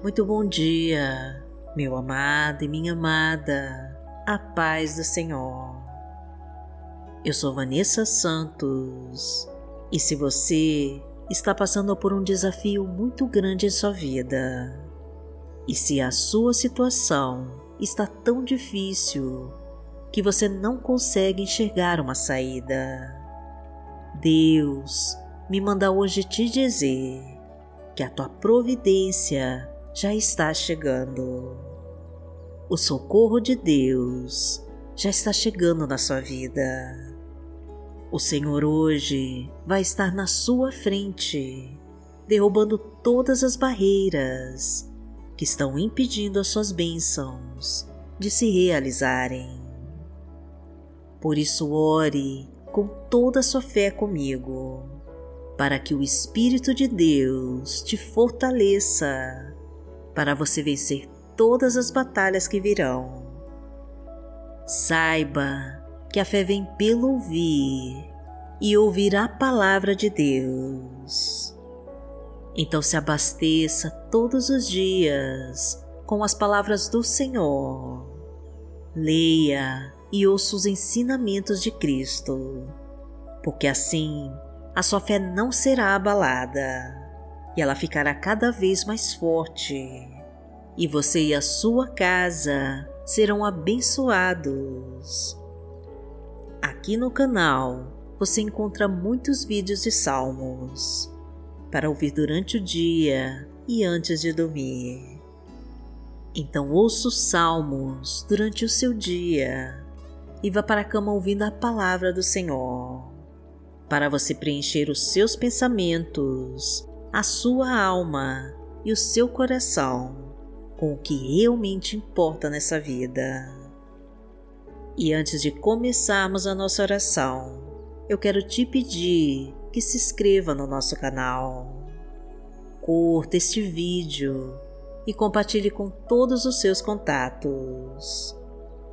Muito bom dia, meu amado e minha amada, a paz do Senhor. Eu sou Vanessa Santos e se você está passando por um desafio muito grande em sua vida, e se a sua situação está tão difícil que você não consegue enxergar uma saída, Deus me manda hoje te dizer que a tua providência já está chegando. O socorro de Deus já está chegando na sua vida. O Senhor hoje vai estar na sua frente, derrubando todas as barreiras que estão impedindo as suas bênçãos de se realizarem. Por isso, ore com toda a sua fé comigo, para que o Espírito de Deus te fortaleça para você vencer todas as batalhas que virão. Saiba que a fé vem pelo ouvir e ouvir a palavra de Deus. Então se abasteça todos os dias com as palavras do Senhor. Leia e ouça os ensinamentos de Cristo, porque assim a sua fé não será abalada e ela ficará cada vez mais forte, e você e a sua casa serão abençoados. Aqui no canal você encontra muitos vídeos de salmos para ouvir durante o dia e antes de dormir. Então ouça os salmos durante o seu dia e vá para a cama ouvindo a palavra do Senhor, para você preencher os seus pensamentos a sua alma e o seu coração com o que realmente importa nessa vida. E antes de começarmos a nossa oração, eu quero te pedir que se inscreva no nosso canal, curta este vídeo e compartilhe com todos os seus contatos,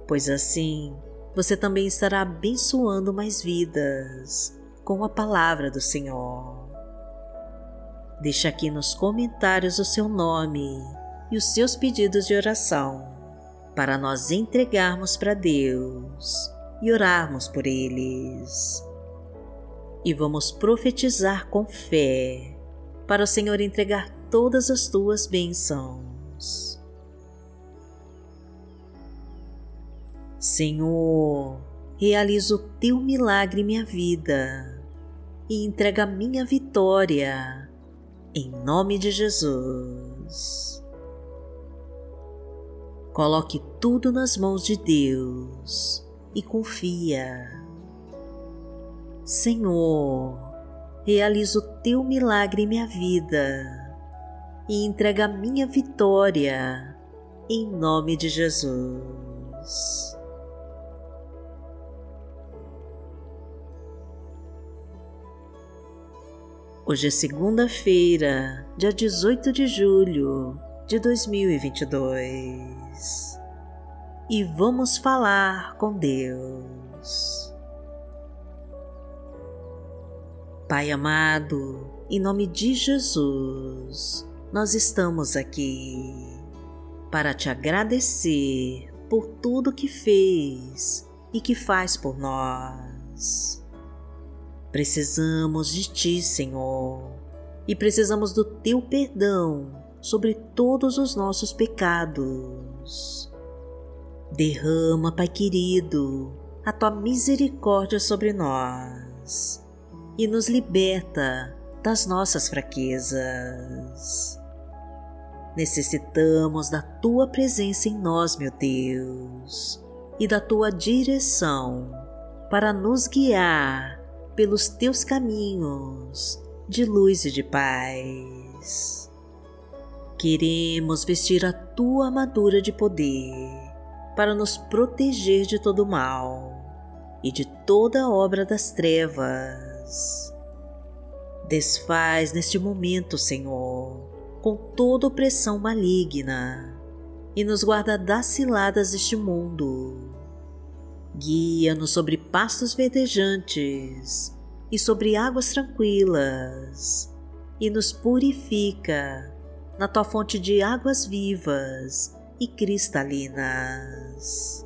pois assim você também estará abençoando mais vidas com a palavra do Senhor. Deixe aqui nos comentários o seu nome e os seus pedidos de oração para nós entregarmos para Deus e orarmos por eles. E vamos profetizar com fé para o Senhor entregar todas as tuas bênçãos. Senhor, realiza o teu milagre em minha vida e entrega a minha vitória em nome de Jesus. Coloque tudo nas mãos de Deus e confia. Senhor, realiza o teu milagre em minha vida e entrega a minha vitória em nome de Jesus. Hoje é segunda-feira, dia 18 de julho de 2022 e vamos falar com Deus. Pai amado, em nome de Jesus, nós estamos aqui para te agradecer por tudo que fez e que faz por nós. Precisamos de Ti, Senhor, e precisamos do Teu perdão sobre todos os nossos pecados. Derrama, Pai querido, a Tua misericórdia sobre nós e nos liberta das nossas fraquezas. Necessitamos da Tua presença em nós, meu Deus, e da Tua direção para nos guiar pelos teus caminhos de luz e de paz. Queremos vestir a tua armadura de poder para nos proteger de todo mal e de toda obra das trevas. Desfaz neste momento, Senhor, com toda opressão maligna e nos guarda das ciladas deste mundo Guia-nos sobre pastos verdejantes e sobre águas tranquilas, e nos purifica na tua fonte de águas vivas e cristalinas.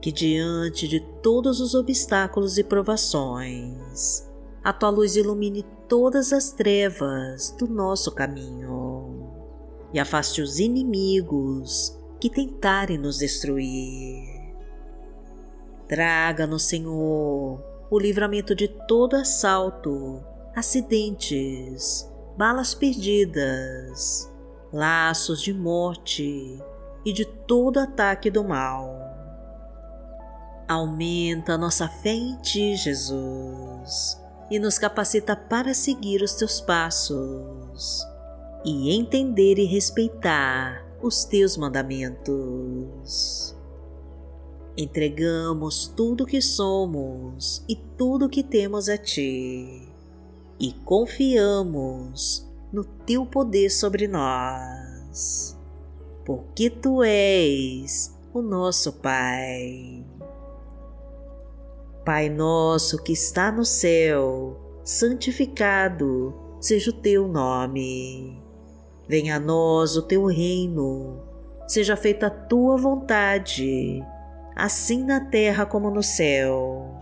Que diante de todos os obstáculos e provações, a tua luz ilumine todas as trevas do nosso caminho e afaste os inimigos que tentarem nos destruir. Traga-nos, Senhor, o livramento de todo assalto, acidentes, balas perdidas, laços de morte e de todo ataque do mal. Aumenta nossa fé em Ti, Jesus, e nos capacita para seguir os Teus passos e entender e respeitar os Teus mandamentos. Entregamos tudo que somos e tudo que temos a Ti e confiamos no Teu poder sobre nós, porque Tu és o nosso Pai. Pai nosso que está no céu, santificado seja o Teu nome. Venha a nós o Teu reino, seja feita a Tua vontade assim na terra como no céu.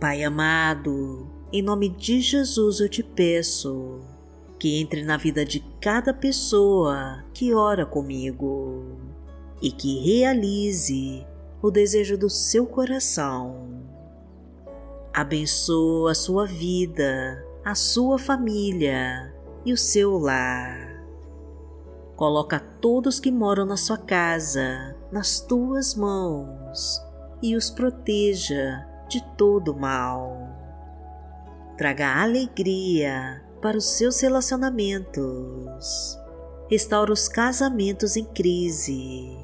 Pai amado, em nome de Jesus eu te peço que entre na vida de cada pessoa que ora comigo e que realize o desejo do seu coração. Abençoa a sua vida, a sua família e o seu lar. Coloca todos que moram na sua casa nas tuas mãos e os proteja de todo mal. Traga alegria para os seus relacionamentos. Restaura os casamentos em crise.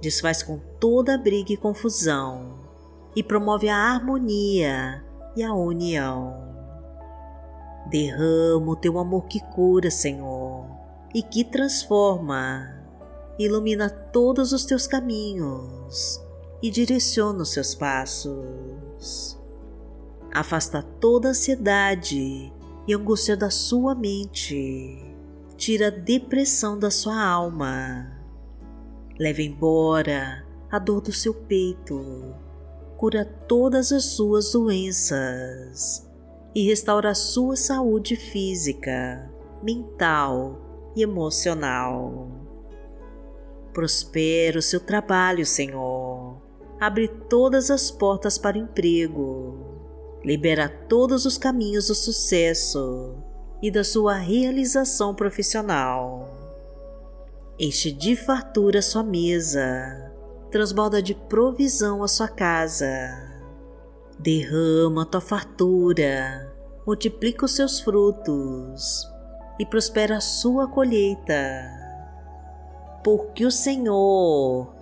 Desfaz com toda briga e confusão e promove a harmonia e a união. Derrama o teu amor que cura, Senhor, e que transforma. Ilumina todos os teus caminhos e direciona os seus passos. Afasta toda ansiedade e angústia da sua mente. Tira a depressão da sua alma. Leva embora a dor do seu peito. Cura todas as suas doenças e restaura a sua saúde física, mental e emocional. Prospera o seu trabalho, Senhor abre todas as portas para emprego, libera todos os caminhos do sucesso e da sua realização profissional. Enche de fartura sua mesa, transborda de provisão a sua casa. Derrama a tua fartura, multiplica os seus frutos e prospera a sua colheita. Porque o Senhor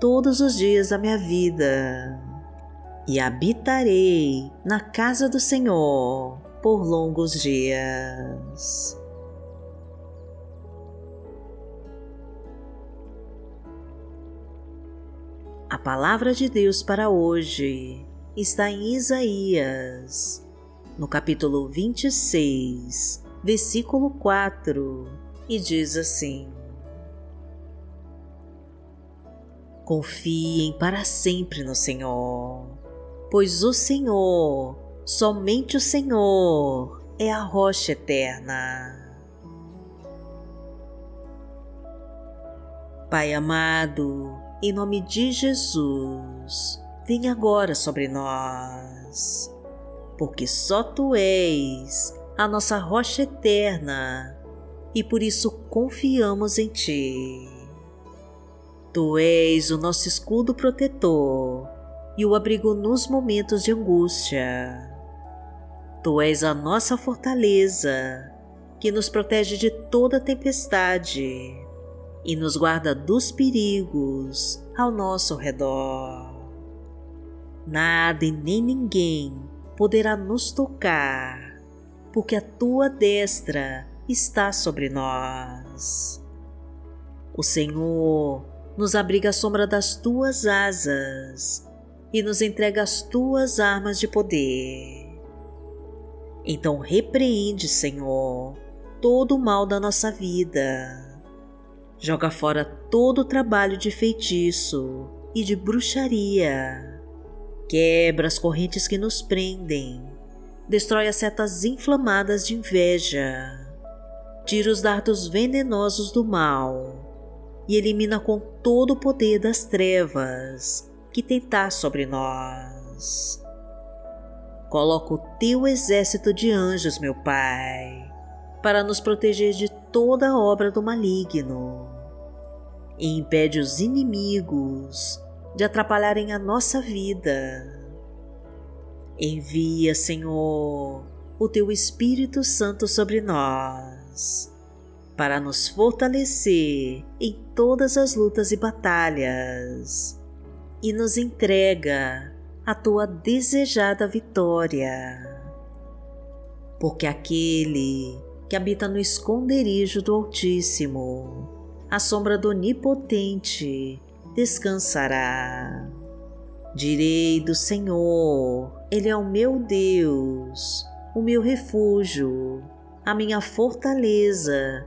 todos os dias da minha vida e habitarei na casa do Senhor por longos dias. A palavra de Deus para hoje está em Isaías, no capítulo 26, versículo 4, e diz assim: Confiem para sempre no Senhor, pois o Senhor, somente o Senhor, é a rocha eterna. Pai amado, em nome de Jesus, vem agora sobre nós, porque só Tu és a nossa rocha eterna e por isso confiamos em Ti. Tu és o nosso escudo protetor e o abrigo nos momentos de angústia. Tu és a nossa fortaleza que nos protege de toda tempestade e nos guarda dos perigos ao nosso redor. Nada e nem ninguém poderá nos tocar, porque a tua destra está sobre nós. O Senhor nos abriga à sombra das tuas asas e nos entrega as tuas armas de poder. Então repreende, Senhor, todo o mal da nossa vida Joga fora todo o trabalho de feitiço e de bruxaria. Quebra as correntes que nos prendem. Destrói as setas inflamadas de inveja. Tira os dardos venenosos do mal e elimina com todo o poder das trevas que tentar sobre nós. Coloca o teu exército de anjos, meu Pai, para nos proteger de toda obra do maligno e impede os inimigos de atrapalharem a nossa vida. Envia, Senhor, o teu Espírito Santo sobre nós, para nos fortalecer em todas as lutas e batalhas, e nos entrega a tua desejada vitória. Porque aquele que habita no esconderijo do Altíssimo, a sombra do Onipotente descansará. Direi do Senhor, Ele é o meu Deus, o meu refúgio, a minha fortaleza,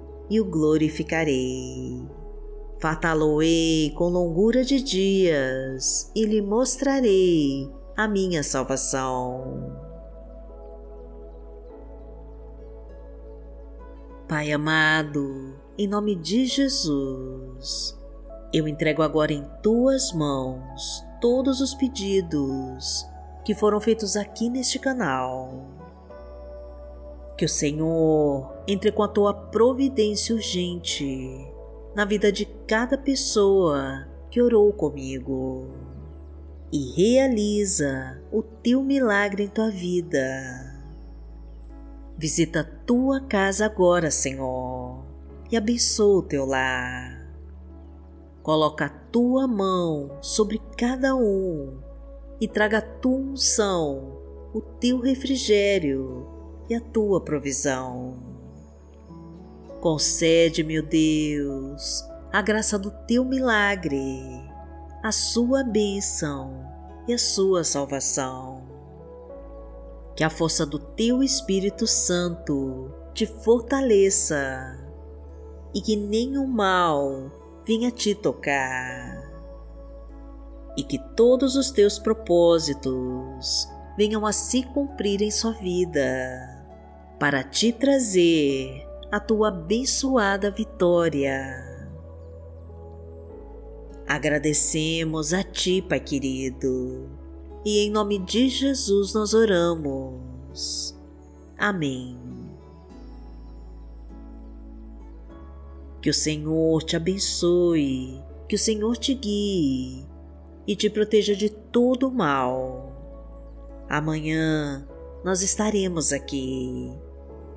e o glorificarei. Fartá-lo-ei com longura de dias e lhe mostrarei a minha salvação. Pai amado, em nome de Jesus, eu entrego agora em tuas mãos todos os pedidos que foram feitos aqui neste canal. Que o Senhor entre com a tua providência urgente na vida de cada pessoa que orou comigo e realiza o teu milagre em tua vida. Visita a tua casa agora, Senhor, e abençoa o teu lar. Coloca a tua mão sobre cada um e traga a tua unção, o teu refrigério e a tua provisão. Concede, meu Deus, a graça do teu milagre a sua bênção e a sua salvação. Que a força do teu Espírito Santo te fortaleça e que nenhum mal venha te tocar. E que todos os teus propósitos venham a se cumprir em sua vida, para te trazer a tua abençoada vitória Agradecemos a Ti, Pai querido, e em nome de Jesus nós oramos. Amém. Que o Senhor te abençoe, que o Senhor te guie e te proteja de todo mal. Amanhã nós estaremos aqui,